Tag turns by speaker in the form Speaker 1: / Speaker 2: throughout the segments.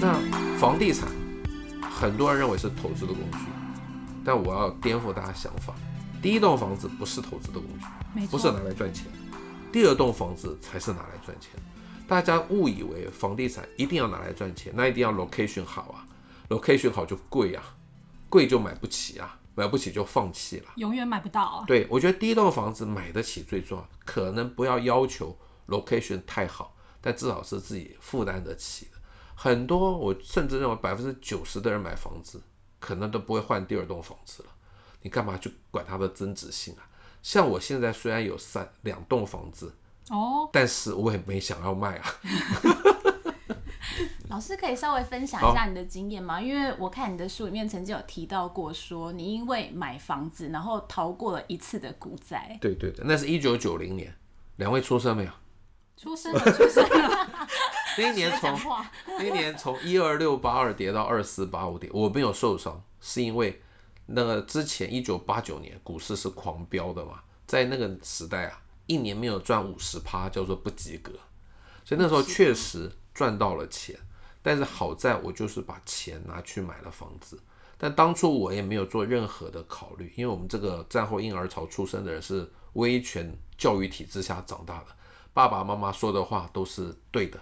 Speaker 1: 那房地产，很多人认为是投资的工具，但我要颠覆大家想法。第一栋房子不是投资的工具，不是拿来赚钱。第二栋房子才是拿来赚钱。大家误以为房地产一定要拿来赚钱，那一定要 location 好啊，location 好就贵啊，贵就买不起啊，买不起就放弃了，
Speaker 2: 永远买不到啊。
Speaker 1: 对，我觉得第一栋房子买得起最重要，可能不要要求 location 太好，但至少是自己负担得起的。很多我甚至认为百分之九十的人买房子，可能都不会换第二栋房子了。你干嘛去管它的增值性啊？像我现在虽然有三两栋房子哦，但是我也没想要卖啊。
Speaker 3: 老师可以稍微分享一下你的经验吗？因为我看你的书里面曾经有提到过，说你因为买房子，然后逃过了一次的股灾。
Speaker 1: 对对对，那是一九九零年，两位出生没有？
Speaker 2: 出生了，出生了。
Speaker 1: 那一年从那一年从一二六八二跌到二四八五点，我没有受伤，是因为。那个之前一九八九年股市是狂飙的嘛，在那个时代啊，一年没有赚五十趴叫做不及格，所以那时候确实赚到了钱，但是好在我就是把钱拿去买了房子，但当初我也没有做任何的考虑，因为我们这个战后婴儿潮出生的人是威权教育体制下长大的，爸爸妈妈说的话都是对的，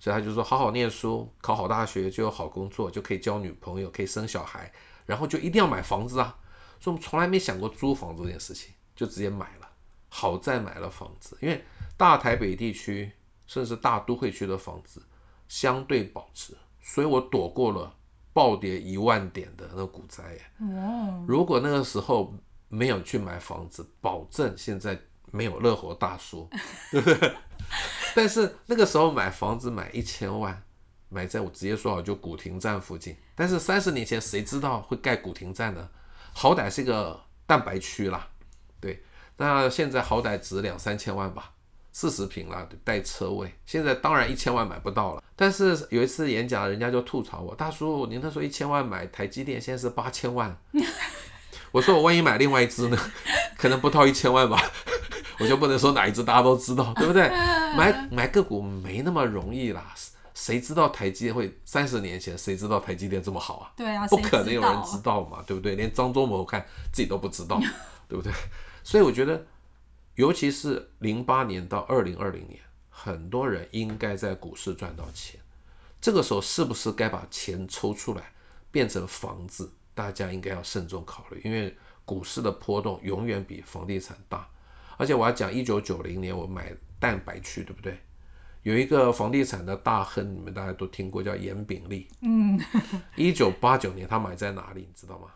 Speaker 1: 所以他就说好好念书，考好大学就有好工作，就可以交女朋友，可以生小孩。然后就一定要买房子啊，所以我们从来没想过租房这件事情，就直接买了。好在买了房子，因为大台北地区甚至大都会区的房子相对保值，所以我躲过了暴跌一万点的那个股灾。如果那个时候没有去买房子，保证现在没有乐活大叔，对不对？但是那个时候买房子买一千万。买在我直接说好，就古亭站附近。但是三十年前谁知道会盖古亭站呢？好歹是个蛋白区啦，对。那现在好歹值两三千万吧，四十平了，带车位。现在当然一千万买不到了。但是有一次演讲，人家就吐槽我：“大叔，您那时候一千万买台积电，现在是八千万。”我说：“我万一买另外一只呢？可能不到一千万吧。”我就不能说哪一只，大家都知道，对不对？买买个股没那么容易啦。谁知道台积电会三十年前？谁知道台积电这么好啊？
Speaker 2: 对啊，
Speaker 1: 不可能有人知道嘛，对不对？连张忠谋看自己都不知道，对不对？所以我觉得，尤其是零八年到二零二零年，很多人应该在股市赚到钱。这个时候是不是该把钱抽出来变成房子？大家应该要慎重考虑，因为股市的波动永远比房地产大。而且我要讲，一九九零年我买蛋白区，对不对？有一个房地产的大亨，你们大家都听过，叫严炳立。嗯，一九八九年他买在哪里，你知道吗？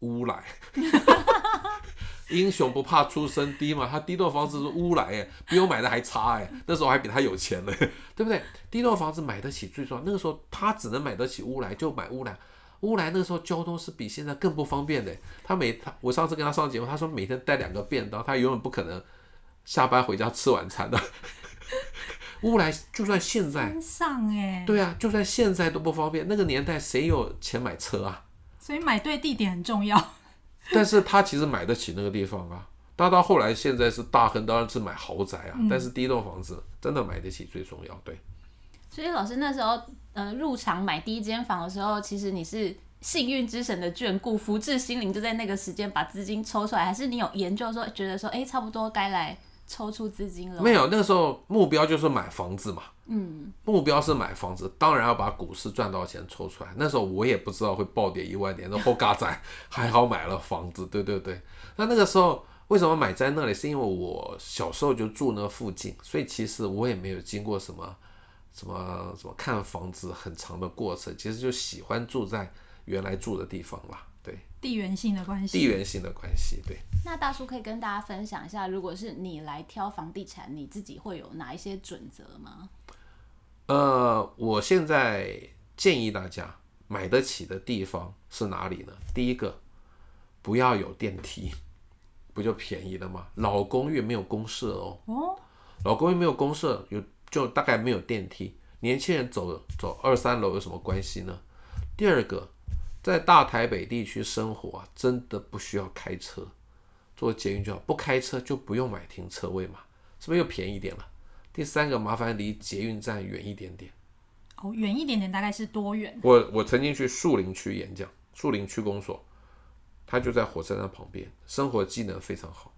Speaker 1: 乌来。英雄不怕出身低嘛，他第一栋房子是乌来，哎，比我买的还差，哎，那时候还比他有钱呢，对不对？第一栋房子买得起最重要，那个时候他只能买得起乌来，就买乌来。乌来那个时候交通是比现在更不方便的。他每他我上次跟他上节目，他说每天带两个便当，他永远不可能下班回家吃晚餐的。乌来就算现在
Speaker 2: 上哎，
Speaker 1: 对啊，就算现在都不方便。那个年代谁有钱买车啊？
Speaker 2: 所以买对地点很重要。
Speaker 1: 但是他其实买得起那个地方啊。到到后来现在是大亨，当然是买豪宅啊。嗯、但是第一栋房子真的买得起最重要，对。
Speaker 3: 所以老师那时候呃入场买第一间房的时候，其实你是幸运之神的眷顾，福至心灵，就在那个时间把资金抽出来，还是你有研究说觉得说哎、欸、差不多该来。抽出资金了？没
Speaker 1: 有，那个时候目标就是买房子嘛。嗯，目标是买房子，当然要把股市赚到钱抽出来。那时候我也不知道会暴跌一万点，那后嘎仔还好买了房子。对对对，那那个时候为什么买在那里？是因为我小时候就住那附近，所以其实我也没有经过什么什么什么看房子很长的过程，其实就喜欢住在原来住的地方啦。对，
Speaker 2: 地缘性的关系，
Speaker 1: 地缘性的关系，对。
Speaker 3: 那大叔可以跟大家分享一下，如果是你来挑房地产，你自己会有哪一些准则吗？
Speaker 1: 呃，我现在建议大家买得起的地方是哪里呢？第一个，不要有电梯，不就便宜了吗？老公寓没有公社哦，哦，老公寓没有公社，有就大概没有电梯，年轻人走走二三楼有什么关系呢？第二个。在大台北地区生活啊，真的不需要开车，坐捷运就好。不开车就不用买停车位嘛，是不是又便宜点了？第三个，麻烦离捷运站远一点点。
Speaker 2: 哦，远一点点大概是多远？
Speaker 1: 我我曾经去树林区演讲，树林区公所，它就在火车站旁边，生活技能非常好。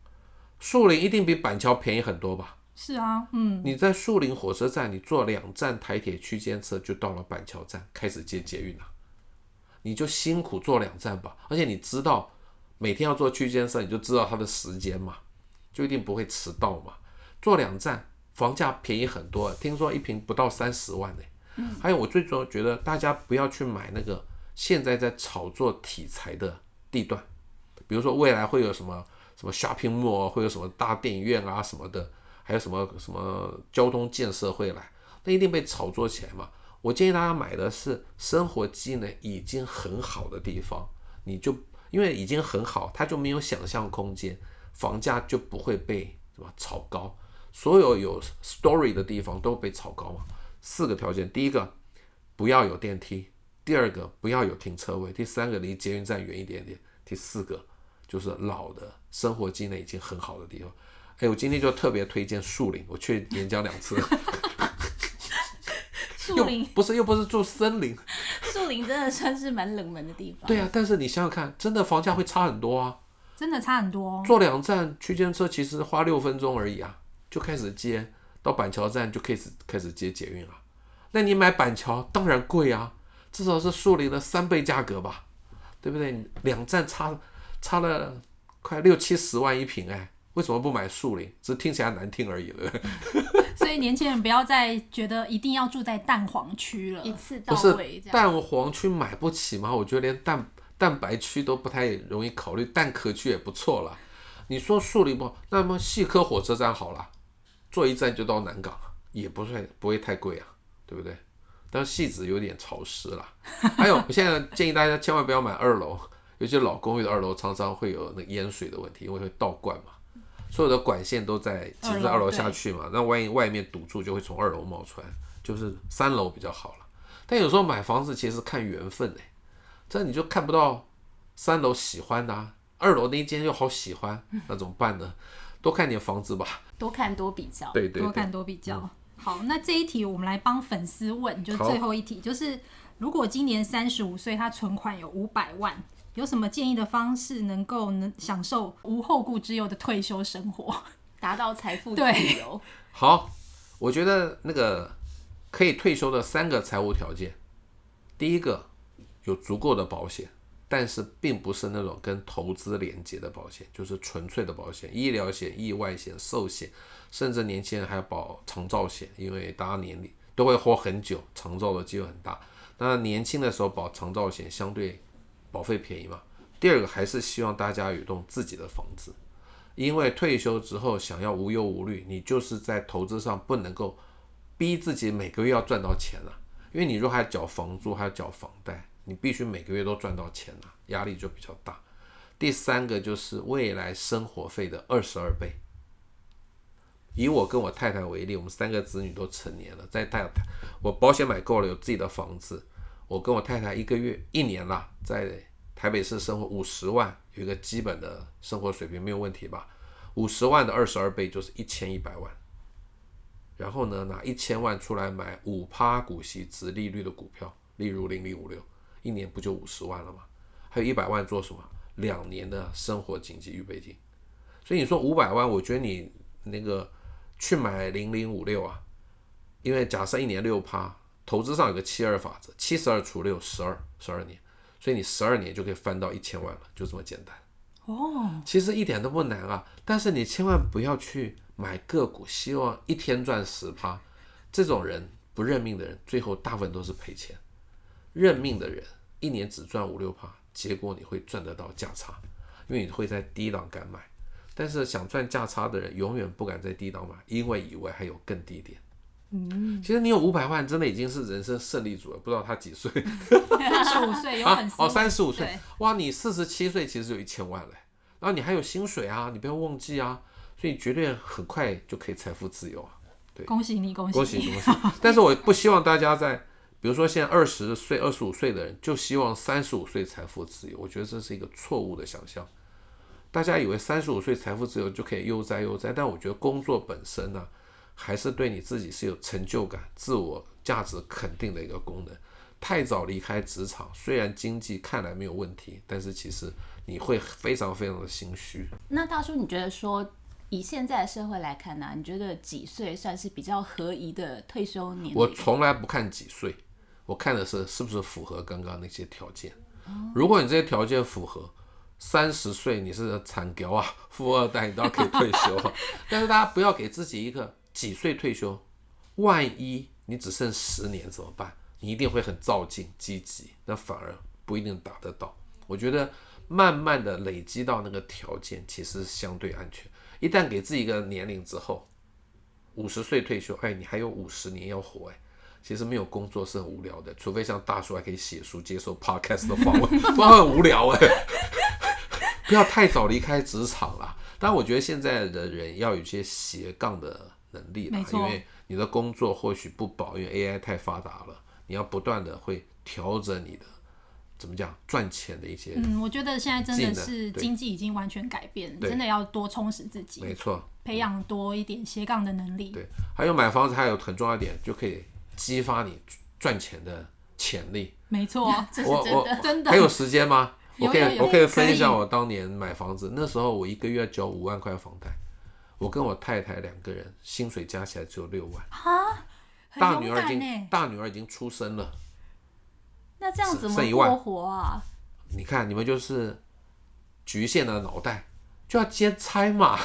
Speaker 1: 树林一定比板桥便宜很多吧？
Speaker 2: 是啊，嗯，
Speaker 1: 你在树林火车站，你坐两站台铁区间车就到了板桥站，开始接捷运了。你就辛苦坐两站吧，而且你知道每天要坐区间车，你就知道它的时间嘛，就一定不会迟到嘛。坐两站，房价便宜很多，听说一平不到三十万呢。嗯，还有我最主要觉得大家不要去买那个现在在炒作题材的地段，比如说未来会有什么什么 shopping mall，会有什么大电影院啊什么的。还有什么什么交通建设会来，那一定被炒作起来嘛。我建议大家买的是生活机能已经很好的地方，你就因为已经很好，它就没有想象空间，房价就不会被什么炒高。所有有 story 的地方都被炒高嘛。四个条件：第一个不要有电梯；第二个不要有停车位；第三个离捷运站远一点点；第四个就是老的生活机能已经很好的地方。哎，我今天就特别推荐树林，我去演讲两次。
Speaker 2: 树林
Speaker 1: 不是又不是住森林，
Speaker 3: 树林真的算是蛮冷门的地方。
Speaker 1: 对啊，但是你想想看，真的房价会差很多啊！
Speaker 2: 真的差很多。
Speaker 1: 坐两站区间车其实花六分钟而已啊，就开始接到板桥站就开始开始接捷运了。那你买板桥当然贵啊，至少是树林的三倍价格吧，对不对？两站差差了快六七十万一平哎。为什么不买树林？只是听起来难听而已了。
Speaker 2: 所以年轻人不要再觉得一定要住在蛋黄区了，
Speaker 3: 一次到位。
Speaker 1: 不是蛋黄区买不起吗？我觉得连蛋蛋白区都不太容易考虑，蛋壳区也不错了。你说树林不？那么细科火车站好了，坐一站就到南港，也不算不会太贵啊，对不对？但是汐止有点潮湿了。还有，我现在建议大家千万不要买二楼，尤其老公寓的二楼常常会有那淹水的问题，因为会倒灌嘛。所有的管线都在其实在二楼下去嘛，那万一外面堵住，就会从二楼冒出来，就是三楼比较好了。但有时候买房子其实看缘分哎，这你就看不到三楼喜欢的啊，二楼那间又好喜欢，那怎么办呢？多看点房子吧，
Speaker 3: 多看多比较，
Speaker 1: 对对，
Speaker 2: 多看多比较。好，那这一题我们来帮粉丝问，就最后一题，就是如果今年三十五岁，他存款有五百万。有什么建议的方式能够能享受无后顾之忧的退休生活，
Speaker 3: 达到财富自由？
Speaker 1: 好，我觉得那个可以退休的三个财务条件，第一个有足够的保险，但是并不是那种跟投资连接的保险，就是纯粹的保险，医疗险、意外险、寿险，甚至年轻人还要保长照险，因为大家年龄都会活很久，长照的机会很大。那年轻的时候保长照险相对。保费便宜嘛？第二个还是希望大家有栋自己的房子，因为退休之后想要无忧无虑，你就是在投资上不能够逼自己每个月要赚到钱了，因为你如果还缴房租，还要缴房贷，你必须每个月都赚到钱了，压力就比较大。第三个就是未来生活费的二十二倍。以我跟我太太为例，我们三个子女都成年了，在太太我保险买够了，有自己的房子。我跟我太太一个月一年啦，在台北市生活五十万，有一个基本的生活水平没有问题吧？五十万的二十二倍就是一千一百万，然后呢，拿一千万出来买五趴股息、殖利率的股票，例如零零五六，一年不就五十万了吗？还有一百万做什么？两年的生活紧急预备金。所以你说五百万，我觉得你那个去买零零五六啊，因为假设一年六趴。投资上有个七二法则，七十二除六，十二，十二年，所以你十二年就可以翻到一千万了，就这么简单。
Speaker 2: 哦，
Speaker 1: 其实一点都不难啊，但是你千万不要去买个股，希望一天赚十趴。这种人不认命的人，最后大部分都是赔钱。认命的人一年只赚五六趴，结果你会赚得到价差，因为你会在低档敢买。但是想赚价差的人永远不敢在低档买，因为以为还有更低点。嗯，其实你有五百万，真的已经是人生胜利组了。不知道他几岁？
Speaker 2: 三十五岁有很
Speaker 1: 哦，三十五岁，哇，你四十七岁其实有一千万嘞，然后你还有薪水啊，你不要忘记啊，所以绝对很快就可以财富自由啊。对，
Speaker 2: 恭喜你，恭喜
Speaker 1: 恭喜恭喜！但是我不希望大家在，比如说现在二十岁、二十五岁的人，就希望三十五岁财富自由，我觉得这是一个错误的想象。大家以为三十五岁财富自由就可以悠哉悠哉，但我觉得工作本身呢、啊。还是对你自己是有成就感、自我价值肯定的一个功能。太早离开职场，虽然经济看来没有问题，但是其实你会非常非常的心虚。
Speaker 3: 那大叔，你觉得说以现在的社会来看呢、啊？你觉得几岁算是比较合宜的退休年龄？
Speaker 1: 我从来不看几岁，我看的是是不是符合刚刚那些条件。如果你这些条件符合，三十岁你是残屌啊，富二代你都要可以退休。但是大家不要给自己一个几岁退休，万一你只剩十年怎么办？你一定会很造进积极，那反而不一定达得到。我觉得慢慢的累积到那个条件，其实相对安全。一旦给自己一个年龄之后，五十岁退休，哎，你还有五十年要活，哎，其实没有工作是很无聊的，除非像大叔还可以写书、接受 podcast 的访问，不然很无聊哎。不要太早离开职场了。但我觉得现在的人要有些斜杠的能力了，因为你的工作或许不保，因为 AI 太发达了。你要不断的会调整你的怎么讲赚钱的一些，
Speaker 2: 嗯，我觉得现在真的是经济已经完全改变，真的要多充实自己，
Speaker 1: 没错，
Speaker 2: 培养多一点斜杠的能力。
Speaker 1: 对，还有买房子还有很重要一点，就可以激发你赚钱的潜力。
Speaker 2: 没错，这是真的，真的。
Speaker 1: 还有时间吗？我可以，我可以分享我当年买房子，那时候我一个月交五万块房贷，我跟我太太两个人薪水加起来只有六万。大女儿已经大女儿已经出生了，
Speaker 3: 那这样怎么过活啊？
Speaker 1: 你看你们就是局限了脑袋，就要兼差嘛，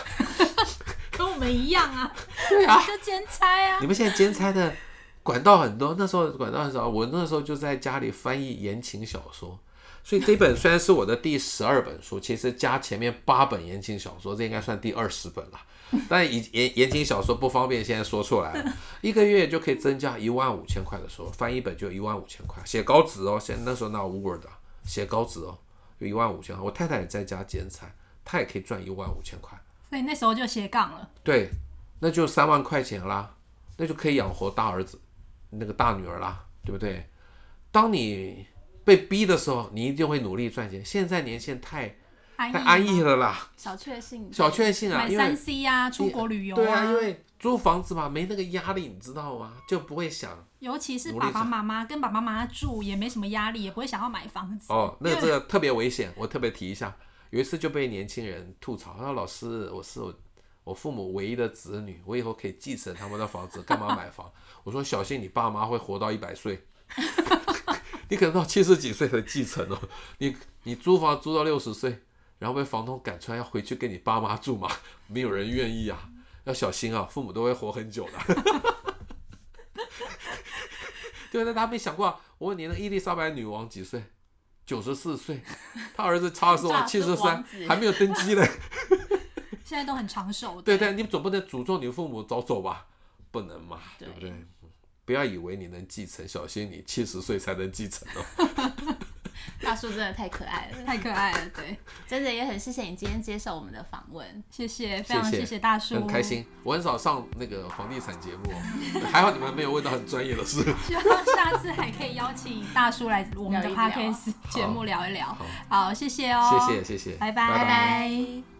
Speaker 2: 跟我们一样啊。
Speaker 1: 对啊，
Speaker 2: 就兼差啊。
Speaker 1: 你们现在兼差的管道很多，那时候管道很少。我那时候就在家里翻译言情小说。所以这本虽然是我的第十二本书，其实加前面八本言情小说，这应该算第二十本了。但以言言情小说不方便现在说出来，一个月就可以增加一万五千块的收入，翻一本就一万五千块。写稿纸哦，现在那时候哪有 Word 啊？写稿纸哦，有一万五千块。我太太也在家剪彩，她也可以赚一万五千块。
Speaker 2: 所以那时候就斜杠了。
Speaker 1: 对，那就三万块钱啦，那就可以养活大儿子，那个大女儿啦，对不对？当你。被逼的时候，你一定会努力赚钱。现在年限太太安逸了啦，
Speaker 3: 小确幸，
Speaker 1: 小确幸啊，
Speaker 2: 买三 C 啊，出国旅游啊，
Speaker 1: 对啊，因为租房子嘛，没那个压力，你知道吗？就不会想。
Speaker 2: 尤其是爸爸妈妈跟爸爸妈妈住，也没什么压力，也不会想要买房子。
Speaker 1: 哦，那这个特别危险，我特别提一下。有一次就被年轻人吐槽，他说：“老师，我是我我父母唯一的子女，我以后可以继承他们的房子，干嘛买房？” 我说：“小心你爸妈会活到一百岁。”你可能到七十几岁才继承哦，你你租房租到六十岁，然后被房东赶出来，要回去跟你爸妈住嘛？没有人愿意啊，要小心啊，父母都会活很久的。对，那大家没想过啊？我问你，那伊丽莎白女王几岁？九十四岁，她儿子查尔斯王七十三，还没有登基呢。
Speaker 2: 现在都很长寿。
Speaker 1: 对对，你总不能诅咒你父母早走吧？不能嘛，对不对？不要以为你能继承，小心你七十岁才能继承哦。
Speaker 3: 大叔真的太可爱了，
Speaker 2: 太可爱了，对，
Speaker 3: 真的也很谢谢你今天接受我们的访问，
Speaker 2: 谢谢，非常谢谢大叔，
Speaker 1: 很开心。我很少上那个房地产节目，还好你们没有问到很专业的事。
Speaker 2: 希望下次还可以邀请大叔来我们的 Podcast 节目聊一聊。好，谢谢哦，
Speaker 1: 谢谢谢谢，
Speaker 2: 拜拜。拜拜。